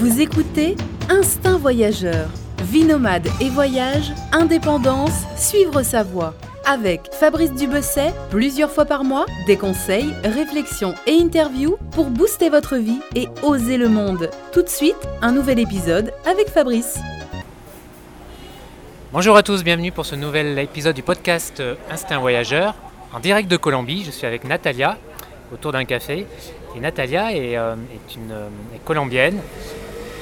Vous écoutez Instinct Voyageur. Vie nomade et voyage, indépendance, suivre sa voie. Avec Fabrice Dubesset, plusieurs fois par mois, des conseils, réflexions et interviews pour booster votre vie et oser le monde. Tout de suite, un nouvel épisode avec Fabrice. Bonjour à tous, bienvenue pour ce nouvel épisode du podcast Instinct Voyageur. En direct de Colombie, je suis avec Natalia autour d'un café. Et Natalia est, euh, est une euh, est colombienne.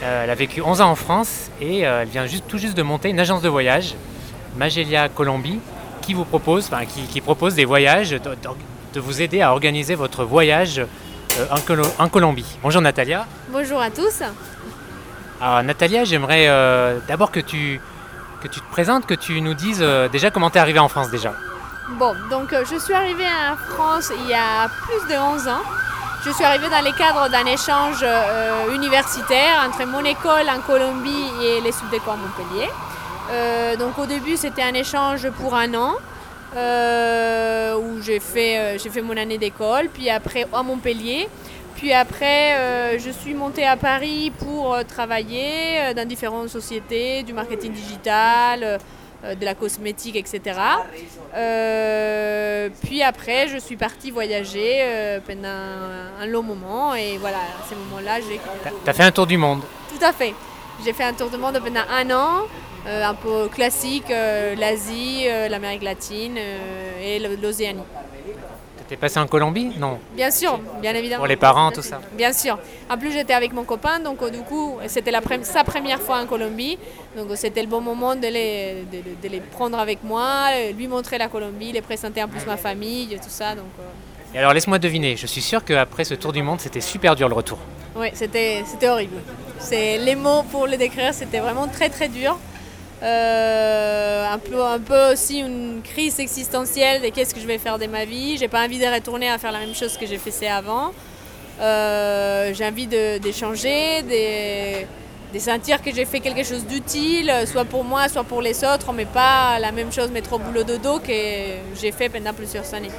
Euh, elle a vécu 11 ans en France et euh, elle vient juste, tout juste de monter une agence de voyage, Magelia Colombie, qui vous propose, enfin, qui, qui propose des voyages, de, vous aider à organiser votre voyage euh, en, Colo- en Colombie. Bonjour Natalia. Bonjour à tous. Alors Natalia, j'aimerais d'abord que tu, que tu te présentes, que tu nous dises déjà comment tu es arrivée en France déjà. Bon, donc je suis arrivée en France il y a plus de 11 ans. Je suis arrivée dans le cadre d'un échange euh, universitaire entre mon école en Colombie et les Subdeco à Montpellier. Euh, donc au début c'était un échange pour un an euh, où j'ai fait, fait mon année d'école, puis après à Montpellier. Puis après, je suis montée à Paris pour travailler dans différentes sociétés, du marketing digital, de la cosmétique, etc. Euh, puis après, je suis partie voyager euh, pendant un long moment et voilà, à ce moment-là, j'ai... Tu as fait un tour du monde. Tout à fait. J'ai fait un tour du monde pendant un an, euh, un peu classique, euh, l'Asie, euh, l'Amérique latine euh, et l'Océanie. Étais passé en Colombie? Non. Bien sûr, bien évidemment. Pour les parents, tout ça. Bien sûr. En plus, j'étais avec mon copain, donc euh, du coup, c'était sa première fois en Colombie. Donc euh, c'était le bon moment de les, de, les prendre avec moi, euh, lui montrer la Colombie, les présenter en plus ma famille, tout ça. Donc euh, Et alors laisse-moi deviner, je suis sûr qu'après ce tour du monde, c'était super dur le retour. oui, c'était horrible. Les mots pour le décrire, c'était vraiment très très dur. Euh, un, peu, un peu aussi une crise existentielle de qu'est-ce que je vais faire de ma vie. J'ai pas envie de retourner à faire la même chose que j'ai fait avant. Euh, j'ai envie de- d'échanger, de, de sentir que j'ai fait quelque chose d'utile, soit pour moi, soit pour les autres, mais pas la même chose, mettre au boulot de que j'ai fait pendant plusieurs années.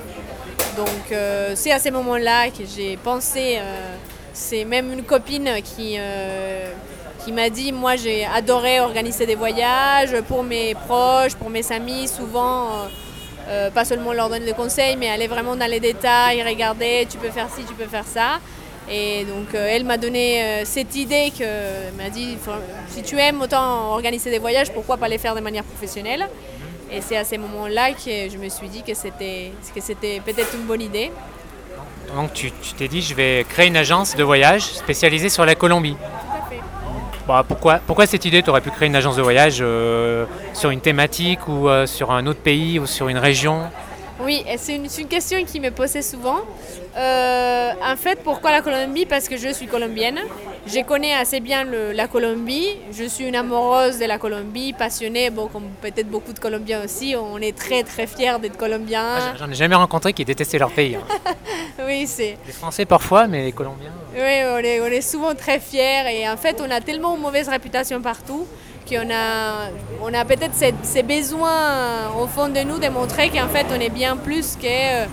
Donc euh, c'est à ces moments-là que j'ai pensé, c'est même une copine qui, qui m'a dit, moi j'ai adoré organiser des voyages pour mes proches, pour mes amis, souvent, euh, euh, pas seulement leur donner des conseils, mais aller vraiment dans les détails, regarder, tu peux faire ci, tu peux faire ça. Et donc euh, elle m'a donné cette idée que m'a dit, si tu aimes autant organiser des voyages, pourquoi pas les faire de manière professionnelle? Et c'est à ces moments-là que je me suis dit que c'était que c'était peut-être une bonne idée. Donc tu t'es dit, je vais créer une agence de voyage spécialisée sur la Colombie. Bon, pourquoi, cette idée? Tu aurais pu créer une agence de voyage euh, sur une thématique ou euh, sur un autre pays ou sur une région? Oui, et c'est une, c'est une question qui me posait souvent. Euh, en fait, pourquoi la Colombie? Parce que je suis colombienne. Je connais assez bien le- la Colombie. Je suis une amoureuse de la Colombie, passionnée, bon, comme peut-être beaucoup de Colombiens aussi. On est très très fiers d'être Colombiens. Ah, J'en ai jamais rencontré qui détestaient leur pays. hein. Oui, c'est. Les Français parfois, mais les Colombiens. Oui, on est, on est souvent très fiers et en fait, on a tellement une mauvaise réputation partout qu'on a, on a peut-être ces, ces besoins au fond de nous de montrer qu'en fait, on est bien plus que euh,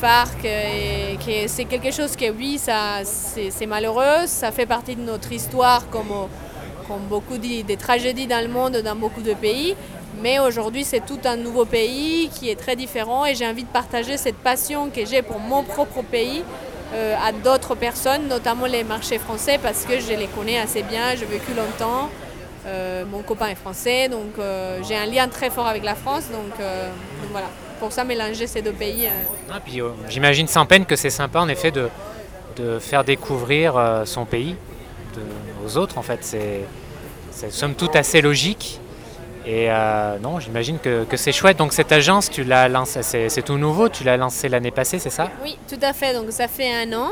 Que c'est quelque chose que, oui, c'est, malheureux, ça fait partie de notre histoire comme, euh, beaucoup de, des tragédies dans le monde, dans beaucoup de pays. Mais aujourd'hui, c'est tout un nouveau pays qui est très différent et j'ai envie de partager cette passion que j'ai pour mon propre pays euh, à d'autres personnes, notamment les marchés français, parce que je les connais assez bien, j'ai vécu longtemps. Euh, mon copain est français, donc euh, j'ai un lien très fort avec la France. Euh, donc voilà, pour ça, mélanger ces deux pays. euh, Ah, puis, euh, J'imagine sans peine que c'est sympa en effet de, de faire découvrir euh, son pays de- aux autres. En fait, c'est c'est somme toute assez logique. Et euh, non, j'imagine que, que c'est chouette. Donc cette agence, tu l'as lancée, c'est c'est tout nouveau, tu l'as lancée l'année passée, c'est ça? Oui, tout à fait. Donc ça fait un an.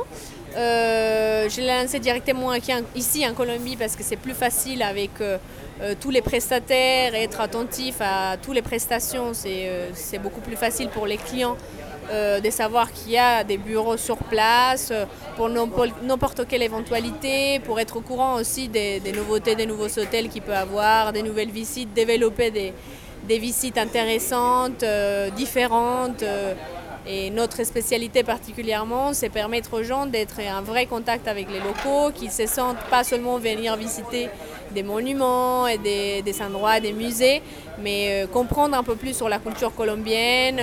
Euh, je l'ai lancé directement ici en, Colombie parce que c'est plus facile avec euh, euh, tous les prestataires être attentif à toutes les prestations. C'est beaucoup plus facile pour les clients de savoir qu'il y a des bureaux sur place pour n'importe quelle éventualité, pour être au courant aussi des, nouveautés, des nouveaux hôtels qu'il peut avoir, des nouvelles visites, développer des, visites intéressantes, différentes. Euh, Et notre spécialité particulièrement, c'est permettre aux gens d'être en vrai contact avec les locaux, qu'ils se sentent pas seulement venir visiter des monuments et des, endroits, des musées, mais comprendre un peu plus sur la culture colombienne.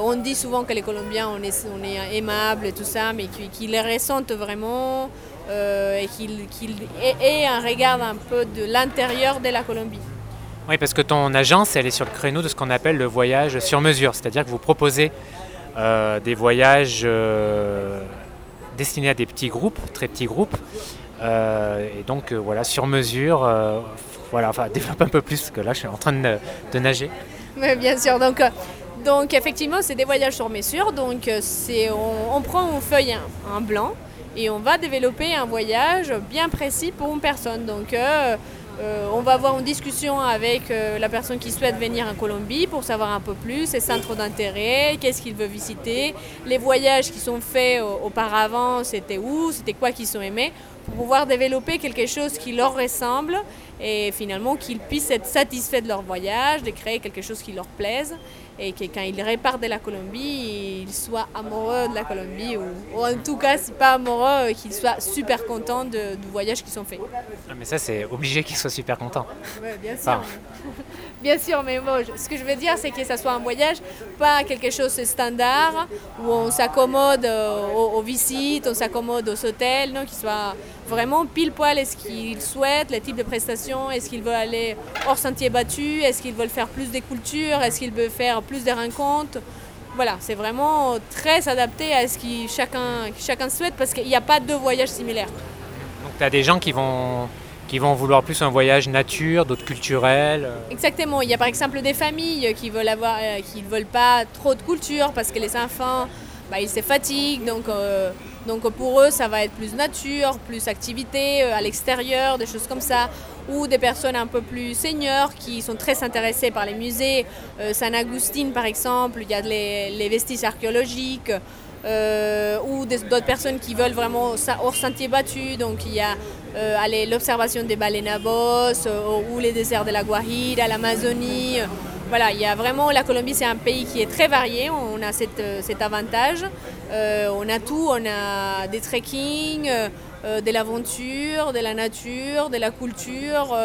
on dit souvent que les Colombiens, on est aimables et tout ça, mais qu'ils les ressentent vraiment et qu'ils aient un regard un peu de l'intérieur de la Colombie. Oui, parce que ton agence, elle est sur le créneau de ce qu'on appelle le voyage sur mesure, c'est-à-dire que vous proposez euh, des voyages euh, destinés à des petits groupes, très petits groupes, euh, et donc voilà, sur mesure. voilà, enfin, développe un peu plus, parce que là, je suis en train de, nager. Oui, bien sûr. Donc, donc effectivement, c'est des voyages sur mesure. Donc, c'est, on, prend une feuille en blanc et on va développer un voyage bien précis pour une personne. Donc, euh, on va avoir une discussion avec euh, la personne qui souhaite venir en Colombie pour savoir un peu plus ses centres d'intérêt, qu'est-ce qu'il veut visiter, les voyages qui sont faits auparavant, c'était où, c'était quoi qu'ils ont aimés, pour pouvoir développer quelque chose qui leur ressemble et finalement qu'ils puissent être satisfaits de leur voyage, de créer quelque chose qui leur plaise et que quand ils repartent de la Colombie, ils soient amoureux de la Colombie ou, en tout cas, si pas amoureux, qu'ils soient super contents du voyage qu'ils ont fait. Ah, mais ça, c'est obligé qu'ils soient super contents. Oui, bien sûr. Bien sûr, mais bon, ce que je veux dire, c'est que ça soit un voyage, pas quelque chose de standard où on s'accommode euh, aux, visites, on s'accommode aux hôtels, non, qui soit vraiment pile poil est-ce qu'ils souhaitent, les types de prestations, est-ce qu'ils veulent aller hors sentier battu, est-ce qu'ils veulent faire plus des cultures, est-ce qu'ils veulent faire plus de rencontres. Voilà, c'est vraiment très adapté à ce que chacun, chacun souhaite parce qu'il n'y a pas de voyages similaires. Donc tu as des gens qui vont, qui vont vouloir plus un voyage nature, d'autres culturels Exactement, il y a par exemple des familles qui veulent avoir, euh, qui ne veulent pas trop de culture parce que les enfants, bah, ils se fatiguent, donc... Euh, donc pour eux, ça va être plus nature, plus activité euh, à l'extérieur, des choses comme ça. Ou des personnes un peu plus seniors qui sont très intéressées par les musées. Euh, San Agustin, par exemple, il y a les, vestiges archéologiques. Euh, ou d'autres personnes qui veulent vraiment hors sentier battu. Donc il y a l'observation des baleines à bosse, ou les déserts de la Guajira, l'Amazonie. Voilà, il y a vraiment, la Colombie c'est un pays qui est très varié, on a cet avantage. Euh, on a tout, on a des trekking, euh, de l'aventure, de la nature, de la culture,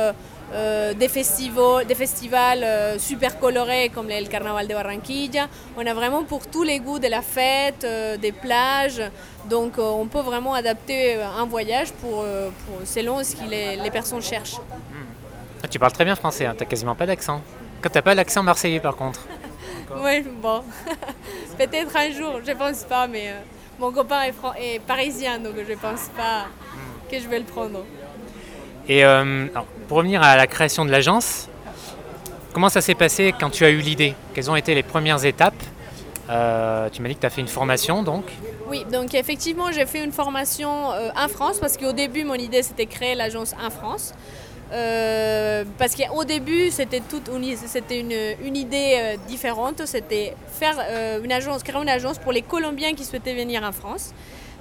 euh, des festivals, des festivals super colorés comme le Carnaval de Barranquilla. On a vraiment pour tous les goûts de la fête, des plages. Donc on peut vraiment adapter un voyage pour, selon ce que les, personnes cherchent. Ah, tu parles très bien français, hein. tu n'as quasiment pas d'accent. Quand tu n'as pas l'accent marseillais par contre. Oui, bon. Peut-être un jour, je pense pas, mais mon copain est, parisien, donc je pense pas que je vais le prendre. Et euh, pour revenir à la création de l'agence, comment ça s'est passé quand tu as eu l'idée? Quelles ont été les premières étapes? Euh, Tu m'as dit que tu as fait une formation, donc Oui, donc effectivement, j'ai fait une formation en France, parce qu'au début, mon idée, c'était créer l'agence en France. Euh, parce qu'au début, c'était toute une, c'était une, idée euh, différente. C'était faire euh, une agence, créer une agence pour les Colombiens qui souhaitaient venir en France.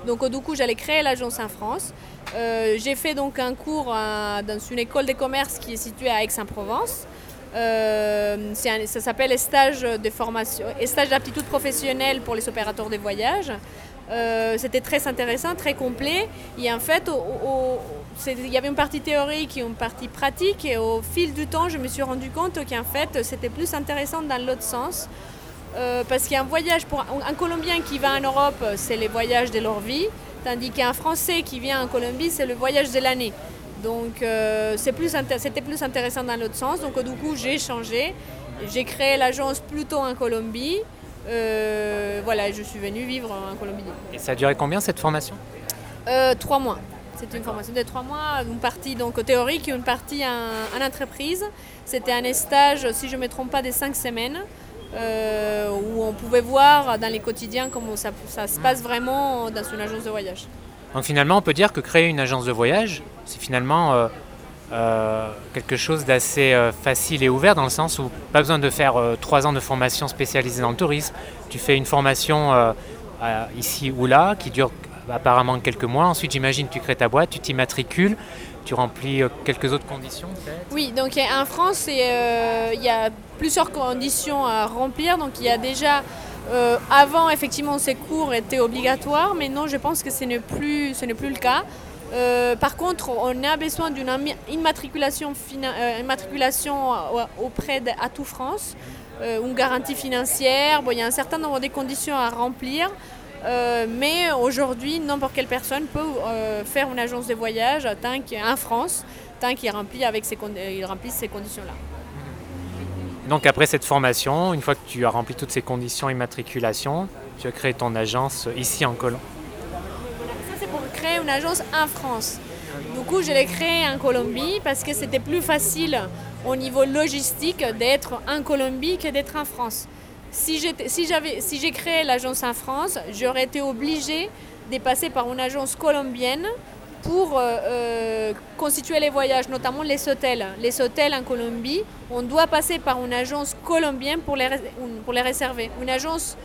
Donc du coup, j'allais créer l'agence en France. j'ai fait donc un cours dans une école de commerce qui est située à Aix-en-Provence. ça s'appelle stage de formation, stage d'aptitude professionnelle pour les opérateurs de voyage. C'était très intéressant, très complet. Et en fait, il y avait une partie théorique et une partie pratique et au fil du temps je me suis rendu compte qu'en fait c'était plus intéressant dans l'autre sens euh, parce qu'un voyage pour un, Colombien qui va en Europe c'est les voyages de leur vie tandis qu'un Français qui vient en Colombie c'est le voyage de l'année. Donc euh, c'était plus intéressant dans l'autre sens. Donc du coup j'ai changé. J'ai créé l'agence plutôt en Colombie. Euh, voilà je suis venue vivre en Colombie. Et ça a duré combien cette formation? Trois mois. C'est une formation de trois mois, une partie donc théorique et une partie en, entreprise. C'était un stage, si je ne me trompe pas, de cinq semaines. Euh, où on pouvait voir dans les quotidiens comment ça, se passe vraiment dans une agence de voyage. Donc finalement, on peut dire que créer une agence de voyage, c'est finalement euh, euh, quelque chose d'assez facile et ouvert dans le sens où pas besoin de faire trois ans de formation spécialisée dans le tourisme. Tu fais une formation ici ou là qui dure apparemment quelques mois. Ensuite, j'imagine, tu crées ta boîte, tu t'immatricules, tu remplis euh, quelques autres conditions Oui, donc en France, euh, il y a plusieurs conditions à remplir. Donc il y a déjà Euh, avant, effectivement, ces cours étaient obligatoires, mais non, je pense que ce n'est plus, ce n'est plus le cas. Par contre, on a besoin d'une immatriculation, immatriculation auprès d'Atout France, une garantie financière. Bon, il y a un certain nombre de conditions à remplir. Mais aujourd'hui, n'importe quelle personne peut faire une agence de voyage tant en France, tant qu'il remplit, avec ces, il remplit ces conditions-là. Donc après cette formation, une fois que tu as rempli toutes ces conditions immatriculation, tu as créé ton agence ici en Colombie. Ça c'est pour créer une agence en France. Du coup, je l'ai créée en Colombie parce que c'était plus facile au niveau logistique d'être en Colombie que d'être en France. Si, si, si j'ai créé l'agence en France, j'aurais été obligée de passer par une agence colombienne pour euh, euh, constituer les voyages, notamment les hôtels. Les hôtels en Colombie, on doit passer par une agence colombienne pour les, pour les réserver. Une agence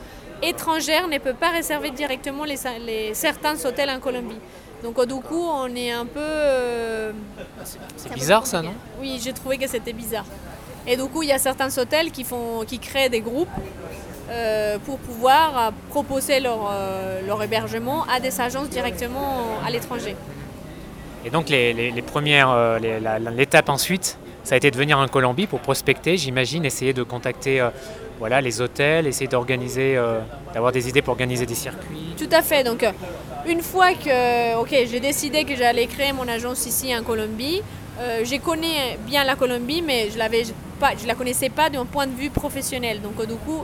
étrangère ne peut pas réserver directement les, les certains hôtels en Colombie. Donc du coup, on est un peu... Euh, c'est bizarre ça, non? Oui, j'ai trouvé que c'était bizarre. Et du coup, il y a certains hôtels qui, font, qui créent des groupes pour pouvoir proposer leur, leur hébergement à des agences directement à l'étranger. Et donc les, premières, euh, l'étape ensuite, ça a été de venir en Colombie pour prospecter, j'imagine, essayer de contacter euh, voilà, les hôtels, essayer d'organiser, euh, d'avoir des idées pour organiser des circuits. Tout à fait. Donc une fois que ok, j'ai décidé que j'allais créer mon agence ici en Colombie, j'ai connais bien la Colombie, mais je l'avais pas, je la connaissais pas d'un point de vue professionnel. Donc du coup,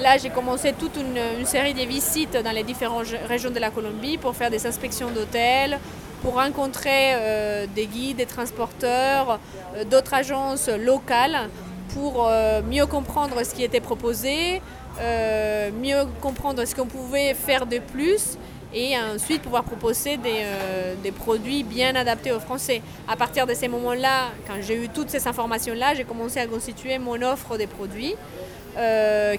là j'ai commencé toute une, série de visites dans les différentes régions de la Colombie pour faire des inspections d'hôtels, pour rencontrer euh, des guides, des transporteurs, euh, d'autres agences locales pour euh, mieux comprendre ce qui était proposé, mieux comprendre ce qu'on pouvait faire de plus et ensuite pouvoir proposer des, des, produits bien adaptés aux Français. À partir de ces moments-là, quand j'ai eu toutes ces informations-là, j'ai commencé à constituer mon offre des produits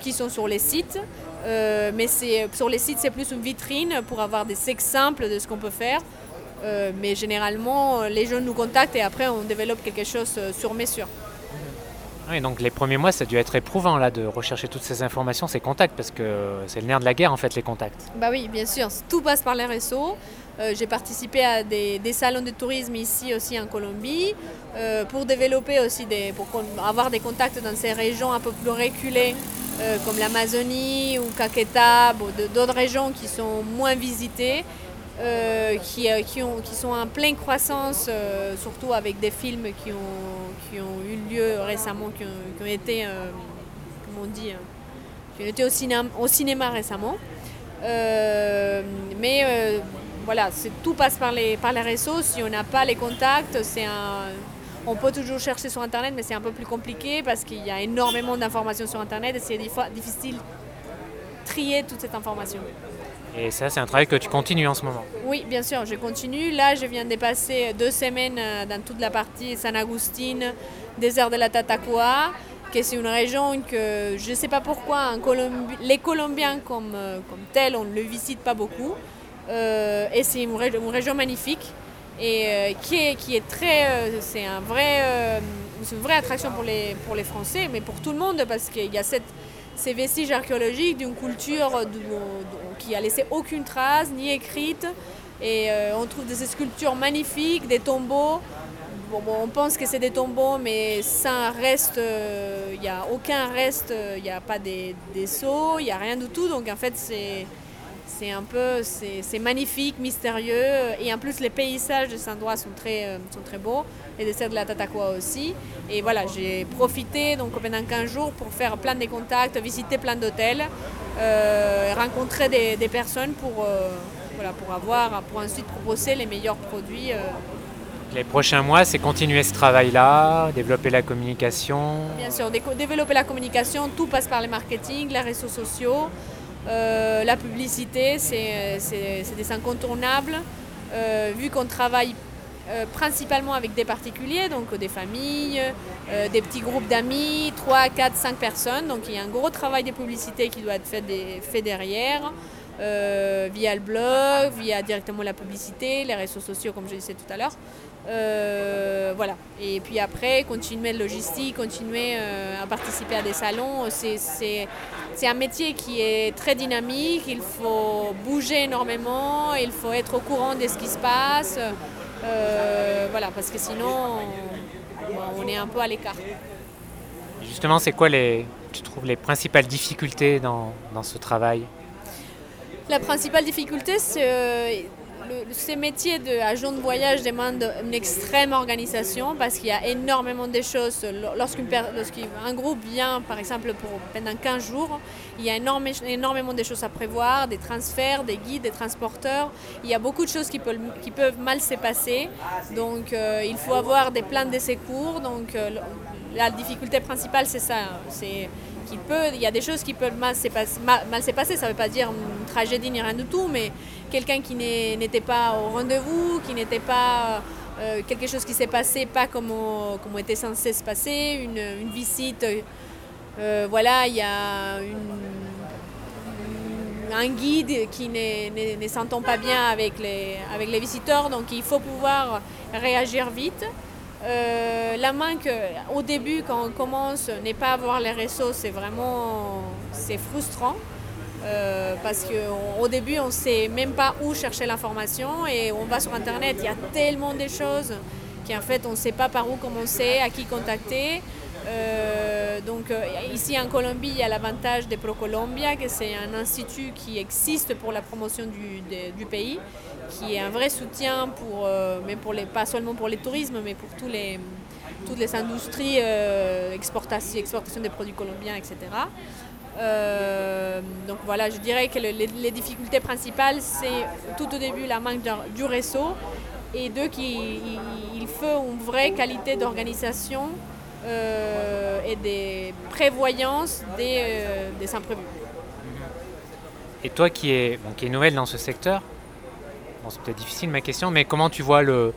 qui sont sur les sites. mais sur les sites, c'est plus une vitrine pour avoir des exemples de ce qu'on peut faire. Euh, mais généralement, les jeunes nous contactent et après, on développe quelque chose euh, sur mesure. Donc les premiers mois, ça a dû être éprouvant là, de rechercher toutes ces informations, ces contacts, parce que c'est le nerf de la guerre en fait, les contacts. Bah oui, bien sûr, tout passe par les réseaux. Euh, j'ai participé à des, salons de tourisme ici aussi en Colombie pour développer aussi des, pour avoir des contacts dans ces régions un peu plus reculées comme l'Amazonie ou Caquetá, d'autres régions qui sont moins visitées euh, qui, euh, qui, ont, qui, sont en pleine croissance, euh, surtout avec des films qui ont, qui ont eu lieu récemment, qui ont, été, comment on qui ont été au, cinéma, au cinéma récemment. mais voilà, tout passe par les, par les réseaux. Si on n'a pas les contacts, on peut toujours chercher sur Internet, mais c'est un peu plus compliqué parce qu'il y a énormément d'informations sur Internet et c'est difficile trier toute cette information. Et ça, c'est un travail que tu continues en ce moment Oui, bien sûr, je continue. Là, je viens de passer deux semaines euh, dans toute la partie San Agustin, désert de la Tatacoa, qui c'est une région que je ne sais pas pourquoi les Colombiens comme, euh, comme tels, on ne le visite pas beaucoup. Euh, et c'est une, région magnifique et qui, est, très. c'est une vraie attraction pour les Français, mais pour tout le monde, parce qu'il y a cette ces vestiges archéologiques d'une culture qui a laissé aucune trace, ni écrite. Et euh, on trouve des sculptures magnifiques, des tombeaux. on pense que c'est des tombeaux, mais sans reste, il euh, n'y a aucun reste, il n'y a pas des, des sceaux, il n'y a rien du tout. Donc en fait, c'est c'est un peu, c'est magnifique, mystérieux. Et en plus, les paysages de cet endroit sont très, euh, sont très beaux. Et des de la Tatacoa aussi. Et voilà, j'ai profité donc pendant 15 jours pour faire plein de contacts, visiter plein d'hôtels, euh, rencontrer des, personnes pour, euh, voilà, pour avoir, pour ensuite proposer les meilleurs produits. Les prochains mois, c'est continuer ce travail-là, développer la communication. Bien sûr, développer la communication, tout passe par le marketing, les réseaux sociaux. Euh, la publicité, c'est des incontournables. Euh, vu qu'on travaille euh, principalement avec des particuliers, donc des familles, des petits groupes d'amis, 3, 4, 5 personnes. Donc il y a un gros travail de publicité qui doit être fait, fait derrière. via le blog, via directement la publicité, les réseaux sociaux, comme je disais tout à l'heure. Euh, voilà. Et puis après, continuer le logistique, continuer euh, à participer à des salons. C'est un métier qui est très dynamique. Il faut bouger énormément. Il faut être au courant de ce qui se passe. Euh, voilà, parce que sinon, on, est un peu à l'écart. Justement, c'est quoi les, tu trouves les principales difficultés dans, dans ce travail? La principale difficulté, c'est ces métiers d'agent de voyage demandent une extrême organisation parce qu'il y a énormément de choses. Lorsqu'un groupe vient, par exemple, pour, pendant 15 jours, il y a énormément de choses à prévoir, des transferts, des guides, des transporteurs. Il y a beaucoup de choses qui peuvent, mal se passer. Donc, euh, il faut avoir des plans de secours. Donc, euh, la difficulté principale, c'est ça. C'est qu'il peut, il y a des choses qui peuvent mal se passer. Mal, se passer. Ça ne veut pas dire une tragédie ni rien du tout, mais quelqu'un qui n'était pas au rendez-vous, qui n'était pas euh, quelque chose qui s'est passé pas comme, comme était censé se passer, une, visite, euh, voilà, il y a un guide qui ne, s'entend pas bien avec les, visiteurs, donc il faut pouvoir réagir vite. Euh, la manque au début quand on commence, n'est pas avoir les réseaux, c'est vraiment frustrant. Euh, parce qu'au début, on ne sait même pas où chercher l'information et on va sur Internet, il y a tellement de choses qu'en fait, on ne sait pas par où commencer, à qui contacter. Euh, donc euh, ici en Colombie, il y a l'avantage de ProColombia, que c'est un institut qui existe pour la promotion du, pays, qui est un vrai soutien pour, pour les, pas seulement pour les tourismes, mais pour tous les, toutes les industries, exportation des produits colombiens, etc. Euh, donc voilà, je dirais que les, difficultés principales, c'est tout au début la manque du réseau et deux, qu'il faut une vraie qualité d'organisation euh, et des prévoyances des, euh, imprévus. Et toi qui es, qui nouvelle dans ce secteur, c'est peut-être difficile ma question, mais comment tu vois le...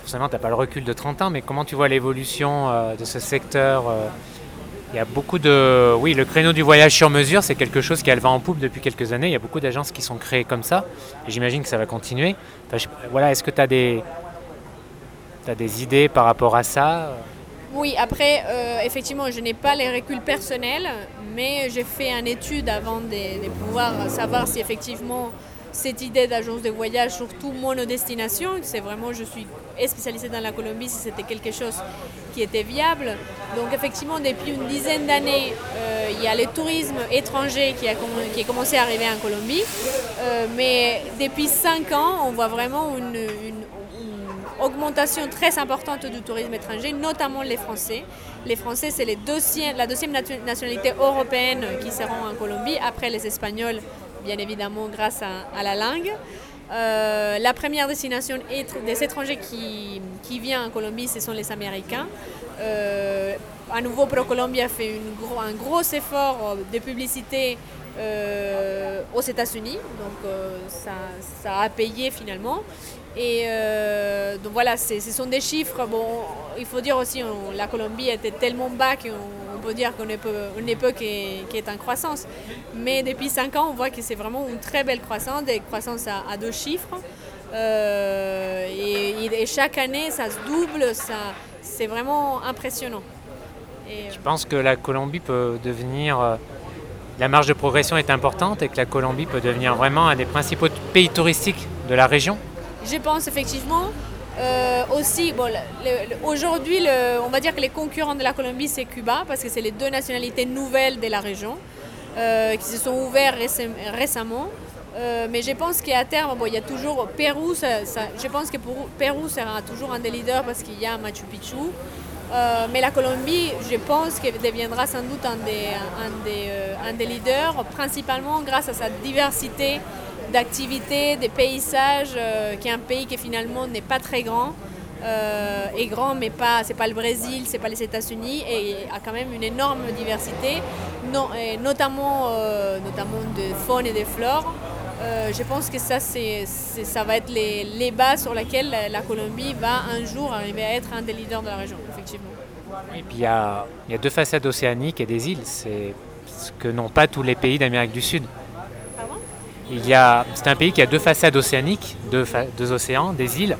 Forcément, tu n'as pas le recul de 30 ans, mais comment tu vois l'évolution de ce secteur il y a beaucoup de. Oui, le créneau du voyage sur mesure, c'est quelque chose qui a le vent en poupe depuis quelques années. Il y a beaucoup d'agences qui sont créées comme ça. J'imagine que ça va continuer. voilà, est-ce que tu as des. As des idées par rapport à ça? Oui, après, euh, effectivement, je n'ai pas les reculs personnels, mais j'ai fait une étude avant de, de pouvoir savoir si effectivement cette idée d'agence de voyage, surtout monodestination, c'est vraiment, je suis spécialisée dans la Colombie, si c'était quelque chose était viable. Donc effectivement, depuis une dizaine d'années, euh, il y a le tourisme étranger qui a, commencé à arriver en Colombie. Euh, mais depuis cinq ans, on voit vraiment une, augmentation très importante du tourisme étranger, notamment les Français. Les Français, c'est la deuxième nationalité européenne qui seront en Colombie, après les Espagnols bien évidemment grâce à, la langue. Euh, la première destination des étrangers qui, qui vient en Colombie, ce sont les Américains. Euh, à nouveau, ProColombia a fait un gros effort de publicité euh, aux États-Unis, donc ça, ça, a payé finalement. Et donc voilà, ce sont des chiffres. Bon, il faut dire aussi, que la Colombie était tellement bas qu'on on peut dire qu'on est une époque qui est, en croissance. Mais depuis 5 ans, on voit que c'est vraiment une très belle croissance, des croissances à, deux chiffres. Euh, et, chaque année, ça se double, ça, c'est vraiment impressionnant. Et, tu penses que la Colombie peut devenir... Euh, la marge de progression est importante et que la Colombie peut devenir vraiment un des principaux pays touristiques de la région Je pense effectivement. Euh, aussi, bon, aujourd'hui, on va dire que les concurrents de la Colombie, c'est Cuba, parce que c'est les deux nationalités nouvelles de la région euh, qui se sont ouvertes récemment. Euh, mais je pense qu'à terme, bon, il y a toujours Pérou, je pense que pour, Pérou sera toujours un des leaders parce qu'il y a Machu Picchu. mais la Colombie, je pense qu'elle deviendra sans doute un des, leaders, principalement grâce à sa diversité d'activités, des paysages, euh, qui est un pays qui finalement n'est pas très grand. Euh, est grand, mais pas, c'est pas le Brésil, c'est pas les États-Unis, et a quand même une énorme diversité, notamment, euh, notamment de faune et de flore. je pense que ça, c'est, ça va être les, les bases sur lesquelles la, Colombie va un jour arriver à être un des leaders de la région, effectivement. Et puis il y a, y a deux façades océaniques et des îles, c'est ce que n'ont pas tous les pays d'Amérique du Sud. C'est un pays qui a deux façades océaniques, deux, océans, des îles,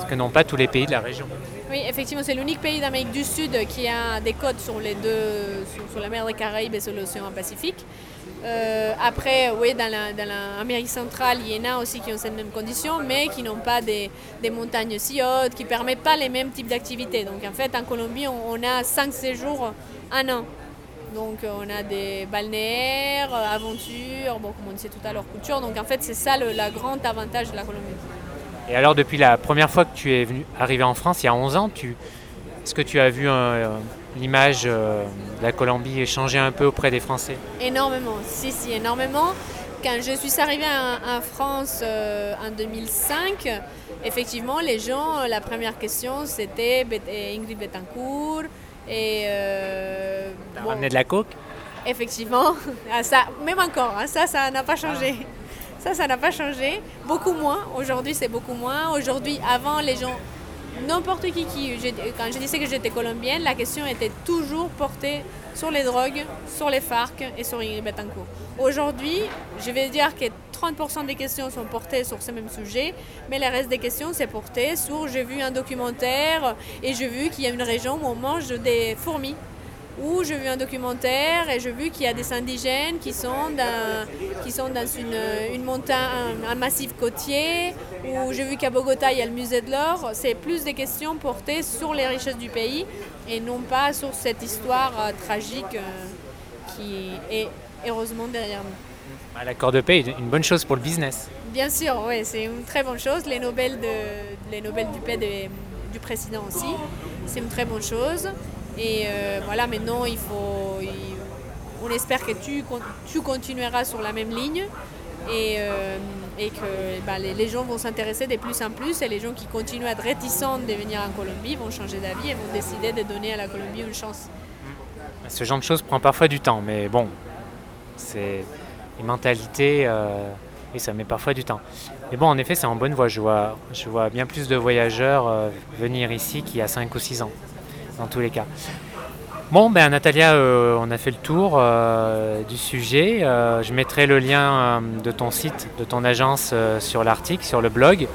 ce que n'ont pas tous les pays de la région. Oui, effectivement, c'est l'unique pays d'Amérique du Sud qui a des côtes sur les deux, sur, la mer des Caraïbes et sur l'océan Pacifique. Euh, après, oui, dans l'Amérique centrale, il y en a aussi qui ont ces mêmes conditions, mais qui n'ont pas des, montagnes si hautes, qui ne permettent pas les mêmes types d'activités. Donc en fait, en Colombie, on, a cinq séjours un an. Donc on a des balnéaires, aventures, bon, comme on disait tout à l'heure, culture. Donc en fait, c'est ça le grand avantage de la Colombie. Et alors, depuis la première fois que tu es venu, arrivé en France, il y a 11 ans, tu, est-ce que tu as vu l'image euh, de la Colombie changer un peu auprès des Français? Énormément, si, si, énormément. Quand je suis arrivée en, France euh, en 2005, effectivement, les gens, la première question, c'était Ingrid Betancourt. Et. Euh, bon, de la coke Effectivement, ah, ça, même encore, hein, ça, ça n'a pas changé. Ça, ça n'a pas changé. Beaucoup moins. Aujourd'hui, c'est beaucoup moins. Aujourd'hui, avant, les gens, n'importe qui qui, quand je disais que j'étais colombienne, la question était toujours portée sur les drogues, sur les FARC et sur Ingrid Betancourt. Aujourd'hui, je vais dire que 30% des questions sont portées sur ce même sujet, mais le reste des questions, c'est porté sur j'ai vu un documentaire et j'ai vu qu'il y a une région où on mange des fourmis où j'ai vu un documentaire et j'ai vu qu'il y a des indigènes qui sont dans, qui sont dans une, une montagne, un, massif côtier, où j'ai vu qu'à Bogota il y a le musée de l'or. C'est plus des questions portées sur les richesses du pays et non pas sur cette histoire euh, tragique euh, qui est heureusement derrière nous. L'accord de paix est une bonne chose pour le business. Bien sûr, oui, c'est une très bonne chose. Les Nobel, de, les Nobel du paix du président aussi, c'est une très bonne chose. Et euh, voilà, maintenant, il faut, on espère que tu, tu continueras sur la même ligne et, euh, et que bah, les, gens vont s'intéresser de plus en plus et les gens qui continuent à être réticents de venir en Colombie vont changer d'avis et vont décider de donner à la Colombie une chance. Ce genre de choses prend parfois du temps, mais bon, c'est une mentalité euh, et ça met parfois du temps. Mais bon, en effet, c'est en bonne voie. Je vois, je vois bien plus de voyageurs venir ici qu'il y a 5 ou 6 ans dans tous les cas. Bon, ben Natalia, euh, on a fait le tour euh, du sujet. Euh, je mettrai le lien de ton site, de ton agence sur l'article, sur le blog.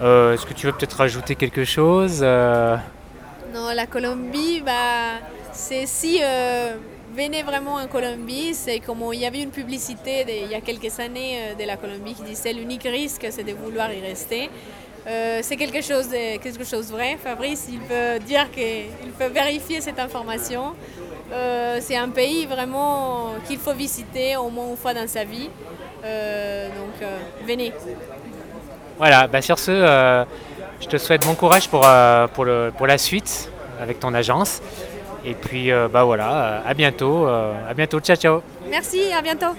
Est-ce que tu veux peut-être rajouter quelque chose Non, la Colombie, bah, c'est si venez vraiment en Colombie, c'est comme il y avait une publicité il y a quelques années de la Colombie qui disait l'unique risque c'est de vouloir y rester. Euh, c'est quelque chose de quelque chose vrai. Fabrice, il peut dire qu'il peut vérifier cette information. Euh, c'est un pays vraiment qu'il faut visiter au moins une fois dans sa vie. Euh, donc venez. Voilà, bah sur ce, je te souhaite bon courage pour, pour, le, pour la suite avec ton agence. Et puis bah voilà, à bientôt. à bientôt. Ciao ciao. Merci, à bientôt.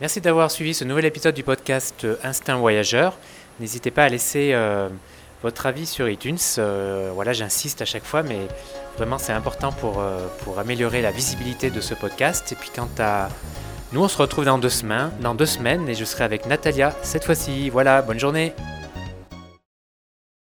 Merci d'avoir suivi ce nouvel épisode du podcast Instinct Voyageur. N'hésitez pas à laisser euh, votre avis sur iTunes. Euh, voilà, j'insiste à chaque fois, mais vraiment c'est important pour, euh, pour améliorer la visibilité de ce podcast. Et puis quant à nous, on se retrouve dans deux semaines et je serai avec Natalia cette fois-ci. Voilà, bonne journée.